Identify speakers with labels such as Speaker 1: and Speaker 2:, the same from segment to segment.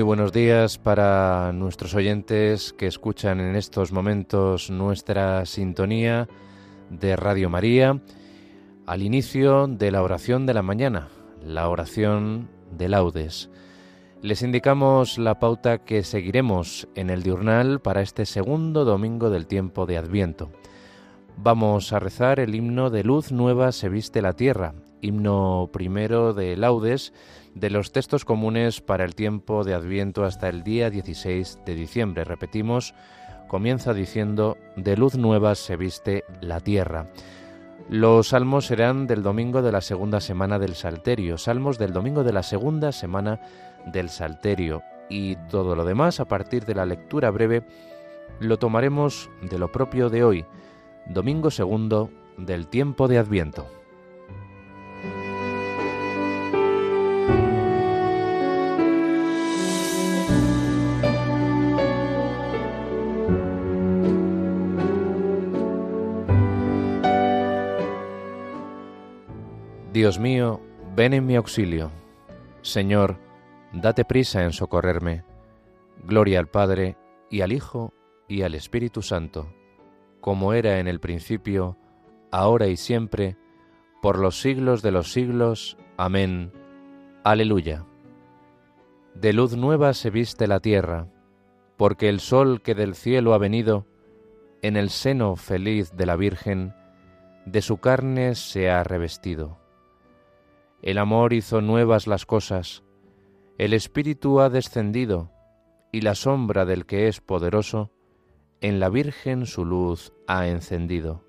Speaker 1: Muy buenos días para nuestros oyentes que escuchan en estos momentos nuestra sintonía de Radio María al inicio de la oración de la mañana, la oración de laudes. Les indicamos la pauta que seguiremos en el diurnal para este segundo domingo del tiempo de Adviento. Vamos a rezar el himno de luz nueva se viste la tierra, himno primero de laudes de los textos comunes para el tiempo de Adviento hasta el día 16 de diciembre. Repetimos, comienza diciendo, de luz nueva se viste la tierra. Los salmos serán del domingo de la segunda semana del Salterio, salmos del domingo de la segunda semana del Salterio y todo lo demás a partir de la lectura breve lo tomaremos de lo propio de hoy, domingo segundo del tiempo de Adviento. Dios mío, ven en mi auxilio. Señor, date prisa en socorrerme. Gloria al Padre, y al Hijo, y al Espíritu Santo, como era en el principio, ahora y siempre, por los siglos de los siglos. Amén. Aleluya. De luz nueva se viste la tierra, porque el sol que del cielo ha venido, en el seno feliz de la Virgen, de su carne se ha revestido. El amor hizo nuevas las cosas, el Espíritu ha descendido, y la sombra del que es poderoso, en la Virgen su luz ha encendido.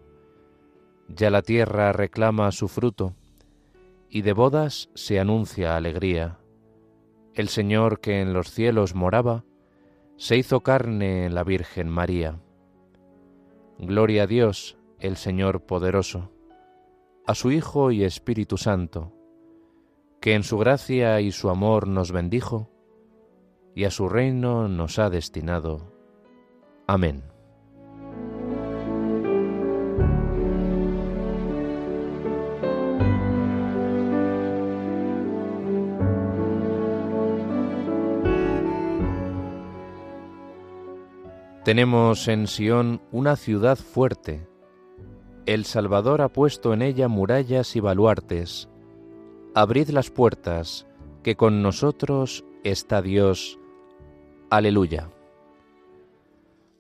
Speaker 1: Ya la tierra reclama su fruto, y de bodas se anuncia alegría. El Señor que en los cielos moraba, se hizo carne en la Virgen María. Gloria a Dios, el Señor poderoso, a su Hijo y Espíritu Santo, que en su gracia y su amor nos bendijo, y a su reino nos ha destinado. Amén. Tenemos en Sión una ciudad fuerte. El Salvador ha puesto en ella murallas y baluartes Abrid las puertas, que con nosotros está Dios. Aleluya.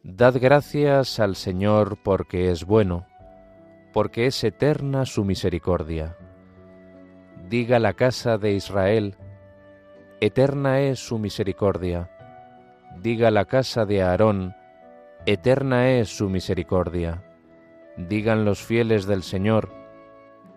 Speaker 1: Dad gracias al Señor porque es bueno, porque es eterna su misericordia. Diga la casa de Israel, eterna es su misericordia. Diga la casa de Aarón, eterna es su misericordia. Digan los fieles del Señor,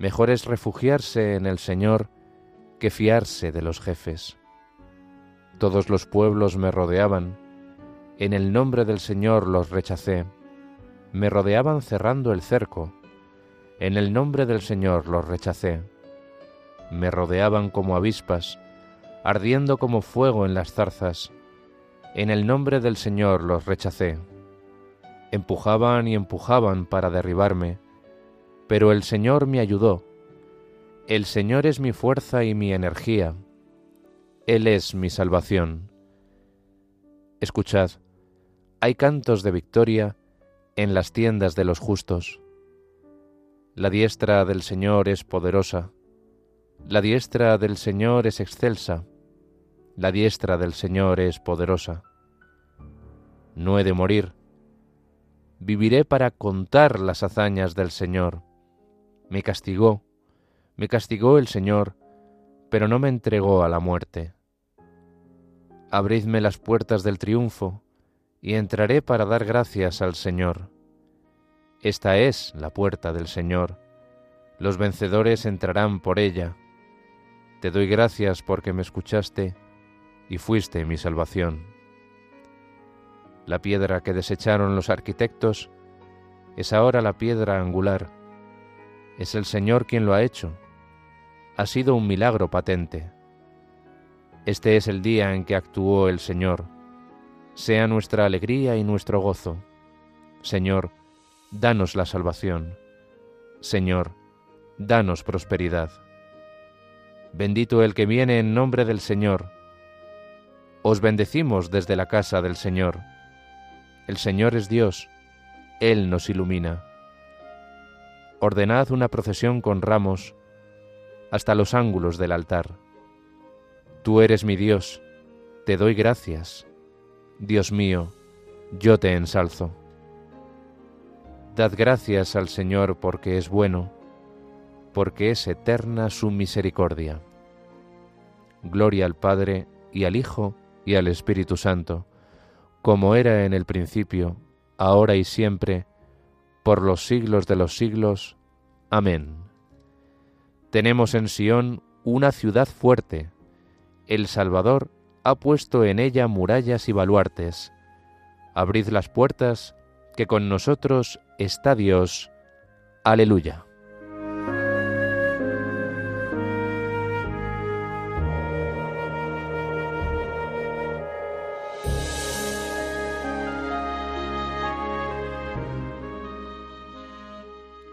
Speaker 1: Mejor es refugiarse en el Señor que fiarse de los jefes. Todos los pueblos me rodeaban, en el nombre del Señor los rechacé, me rodeaban cerrando el cerco, en el nombre del Señor los rechacé, me rodeaban como avispas, ardiendo como fuego en las zarzas, en el nombre del Señor los rechacé, empujaban y empujaban para derribarme, pero el Señor me ayudó. El Señor es mi fuerza y mi energía. Él es mi salvación. Escuchad, hay cantos de victoria en las tiendas de los justos. La diestra del Señor es poderosa, la diestra del Señor es excelsa, la diestra del Señor es poderosa. No he de morir, viviré para contar las hazañas del Señor. Me castigó, me castigó el Señor, pero no me entregó a la muerte. Abridme las puertas del triunfo, y entraré para dar gracias al Señor. Esta es la puerta del Señor. Los vencedores entrarán por ella. Te doy gracias porque me escuchaste y fuiste mi salvación. La piedra que desecharon los arquitectos es ahora la piedra angular. Es el Señor quien lo ha hecho. Ha sido un milagro patente. Este es el día en que actuó el Señor. Sea nuestra alegría y nuestro gozo. Señor, danos la salvación. Señor, danos prosperidad. Bendito el que viene en nombre del Señor. Os bendecimos desde la casa del Señor. El Señor es Dios, Él nos ilumina. Ordenad una procesión con ramos hasta los ángulos del altar. Tú eres mi Dios, te doy gracias. Dios mío, yo te ensalzo. Dad gracias al Señor porque es bueno, porque es eterna su misericordia. Gloria al Padre y al Hijo y al Espíritu Santo, como era en el principio, ahora y siempre, por los siglos de los siglos. Amén. Tenemos en Sión una ciudad fuerte, el Salvador ha puesto en ella murallas y baluartes. Abrid las puertas, que con nosotros está Dios. Aleluya.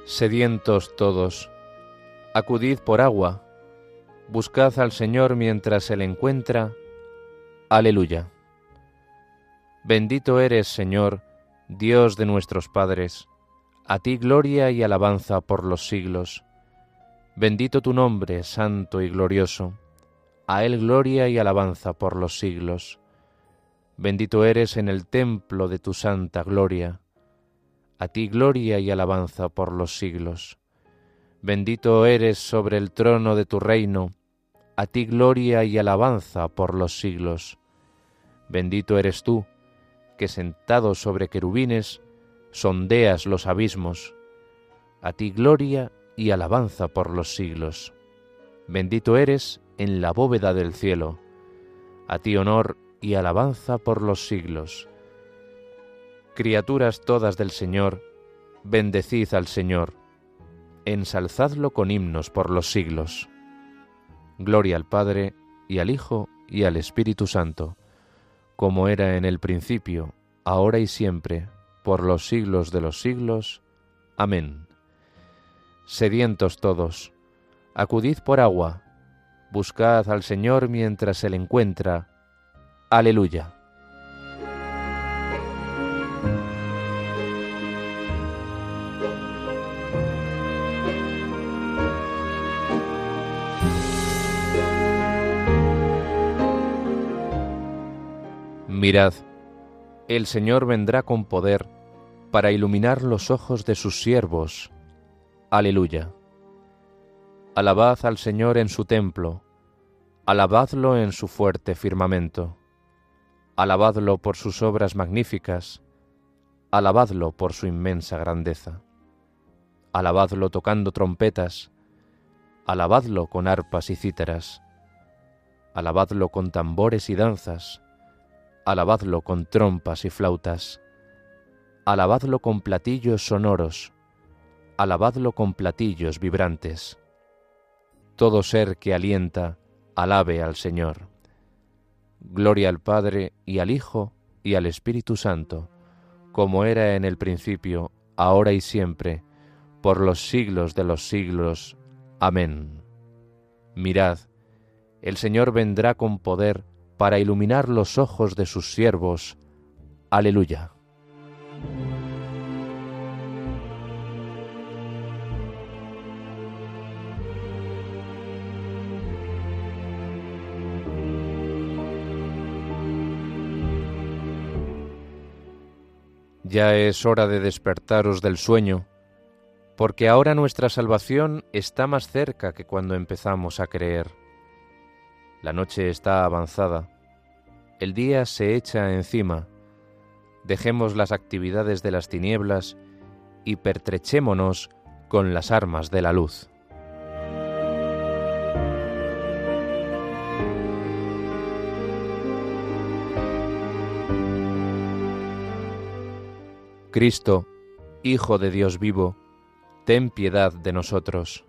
Speaker 1: Sedientos todos, acudid por agua Buscad al Señor mientras se le encuentra. Aleluya. Bendito eres, Señor, Dios de nuestros padres. A ti gloria y alabanza por los siglos. Bendito tu nombre, santo y glorioso. A él gloria y alabanza por los siglos. Bendito eres en el templo de tu santa gloria. A ti gloria y alabanza por los siglos. Bendito eres sobre el trono de tu reino, a ti gloria y alabanza por los siglos. Bendito eres tú, que sentado sobre querubines, sondeas los abismos, a ti gloria y alabanza por los siglos. Bendito eres en la bóveda del cielo, a ti honor y alabanza por los siglos. Criaturas todas del Señor, bendecid al Señor ensalzadlo con himnos por los siglos. Gloria al Padre, y al Hijo, y al Espíritu Santo, como era en el principio, ahora y siempre, por los siglos de los siglos. Amén. Sedientos todos, acudid por agua, buscad al Señor mientras se le encuentra. Aleluya. Mirad, el Señor vendrá con poder para iluminar los ojos de sus siervos. Aleluya. Alabad al Señor en su templo, alabadlo en su fuerte firmamento, alabadlo por sus obras magníficas, alabadlo por su inmensa grandeza, alabadlo tocando trompetas, alabadlo con arpas y cítaras, alabadlo con tambores y danzas, alabadlo con trompas y flautas, alabadlo con platillos sonoros, alabadlo con platillos vibrantes. Todo ser que alienta, alabe al Señor. Gloria al Padre y al Hijo y al Espíritu Santo, como era en el principio, ahora y siempre, por los siglos de los siglos. Amén. Mirad, el Señor vendrá con poder, para iluminar los ojos de sus siervos. Aleluya. Ya es hora de despertaros del sueño, porque ahora nuestra salvación está más cerca que cuando empezamos a creer. La noche está avanzada. El día se echa encima. Dejemos las actividades de las tinieblas y pertrechémonos con las armas de la luz. Cristo, Hijo de Dios vivo, ten piedad de nosotros.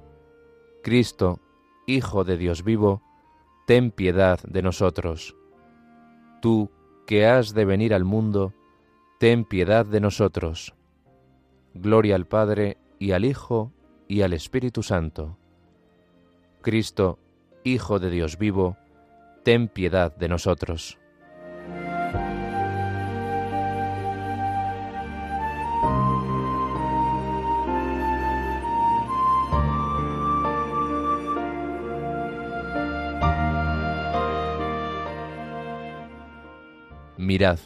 Speaker 1: Cristo, Hijo de Dios vivo, ten piedad de nosotros. Tú, que has de venir al mundo, ten piedad de nosotros. Gloria al Padre, y al Hijo, y al Espíritu Santo. Cristo, Hijo de Dios vivo, ten piedad de nosotros. Mirad,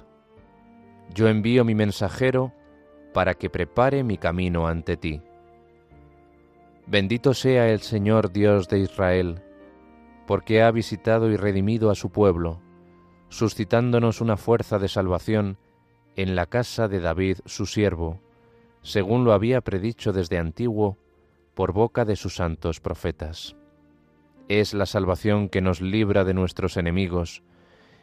Speaker 1: yo envío mi mensajero para que prepare mi camino ante ti. Bendito sea el Señor Dios de Israel, porque ha visitado y redimido a su pueblo, suscitándonos una fuerza de salvación en la casa de David su siervo, según lo había predicho desde antiguo por boca de sus santos profetas. Es la salvación que nos libra de nuestros enemigos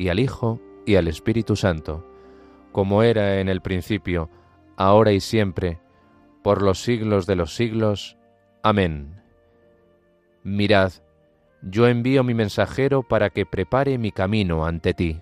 Speaker 1: y al Hijo, y al Espíritu Santo, como era en el principio, ahora y siempre, por los siglos de los siglos. Amén. Mirad, yo envío mi mensajero para que prepare mi camino ante ti.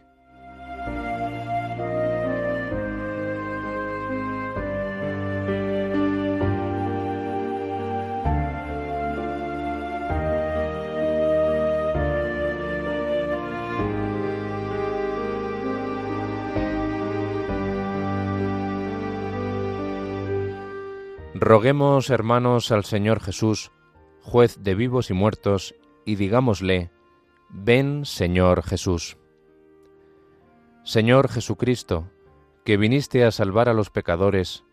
Speaker 1: Roguemos, hermanos, al Señor Jesús, juez de vivos y muertos, y digámosle, ven, Señor Jesús. Señor Jesucristo, que viniste a salvar a los pecadores,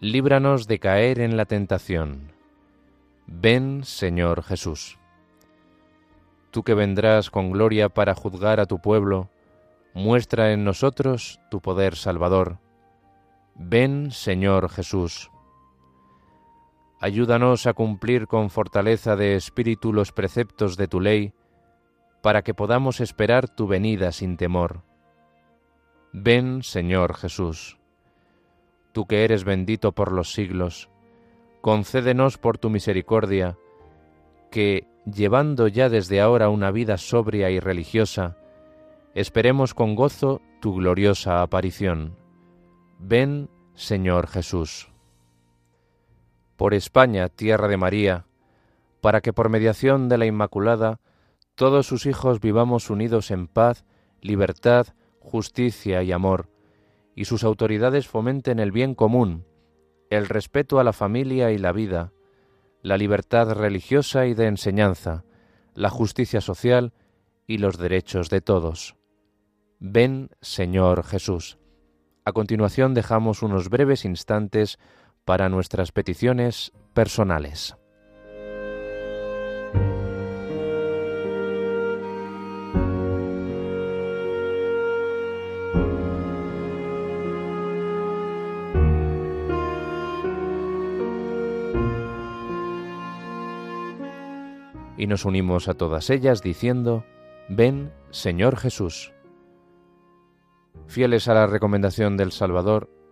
Speaker 1: líbranos de caer en la tentación. Ven, Señor Jesús. Tú que vendrás con gloria para juzgar a tu pueblo, muestra en nosotros tu poder salvador. Ven, Señor Jesús. Ayúdanos a cumplir con fortaleza de espíritu los preceptos de tu ley, para que podamos esperar tu venida sin temor. Ven, Señor Jesús. Tú que eres bendito por los siglos, concédenos por tu misericordia, que, llevando ya desde ahora una vida sobria y religiosa, esperemos con gozo tu gloriosa aparición. Ven, Señor Jesús por España, tierra de María, para que por mediación de la Inmaculada todos sus hijos vivamos unidos en paz, libertad, justicia y amor, y sus autoridades fomenten el bien común, el respeto a la familia y la vida, la libertad religiosa y de enseñanza, la justicia social y los derechos de todos. Ven, Señor Jesús. A continuación dejamos unos breves instantes para nuestras peticiones personales. Y nos unimos a todas ellas diciendo, Ven, Señor Jesús. Fieles a la recomendación del Salvador,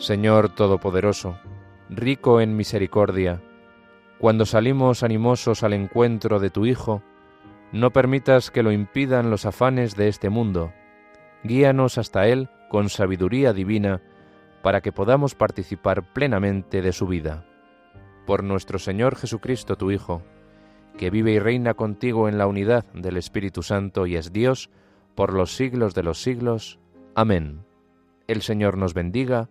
Speaker 1: Señor Todopoderoso, rico en misericordia, cuando salimos animosos al encuentro de tu Hijo, no permitas que lo impidan los afanes de este mundo. Guíanos hasta Él con sabiduría divina, para que podamos participar plenamente de su vida. Por nuestro Señor Jesucristo, tu Hijo, que vive y reina contigo en la unidad del Espíritu Santo y es Dios, por los siglos de los siglos. Amén. El Señor nos bendiga,